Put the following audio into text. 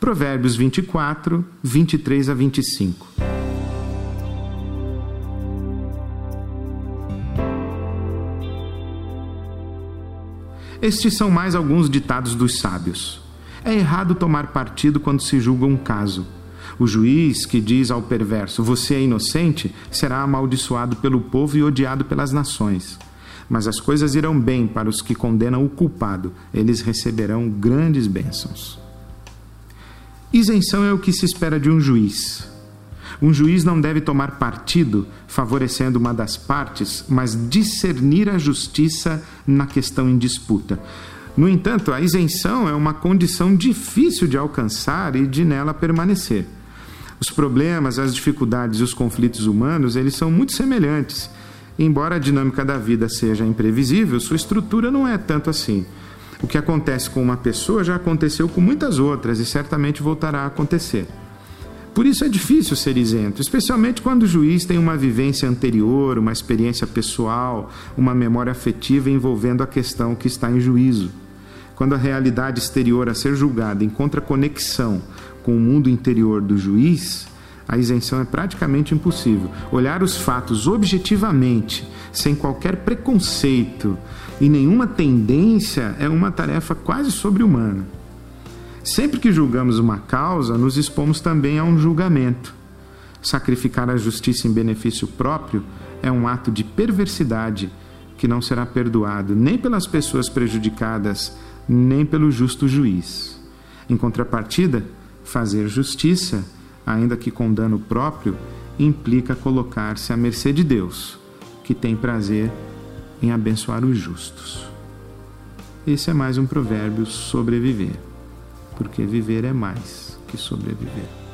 Provérbios 24, 23 a 25. Estes são mais alguns ditados dos sábios. É errado tomar partido quando se julga um caso. O juiz que diz ao perverso, você é inocente, será amaldiçoado pelo povo e odiado pelas nações. Mas as coisas irão bem para os que condenam o culpado, eles receberão grandes bênçãos. Isenção é o que se espera de um juiz. Um juiz não deve tomar partido favorecendo uma das partes, mas discernir a justiça na questão em disputa. No entanto, a isenção é uma condição difícil de alcançar e de nela permanecer. Os problemas, as dificuldades e os conflitos humanos, eles são muito semelhantes. Embora a dinâmica da vida seja imprevisível, sua estrutura não é tanto assim. O que acontece com uma pessoa já aconteceu com muitas outras e certamente voltará a acontecer. Por isso é difícil ser isento, especialmente quando o juiz tem uma vivência anterior, uma experiência pessoal, uma memória afetiva envolvendo a questão que está em juízo. Quando a realidade exterior a ser julgada encontra conexão com o mundo interior do juiz, a isenção é praticamente impossível. Olhar os fatos objetivamente, sem qualquer preconceito e nenhuma tendência, é uma tarefa quase sobre-humana. Sempre que julgamos uma causa, nos expomos também a um julgamento. Sacrificar a justiça em benefício próprio é um ato de perversidade que não será perdoado nem pelas pessoas prejudicadas, nem pelo justo juiz. Em contrapartida, fazer justiça ainda que com dano próprio, implica colocar-se à mercê de Deus, que tem prazer em abençoar os justos. Esse é mais um provérbio sobreviver, porque viver é mais que sobreviver.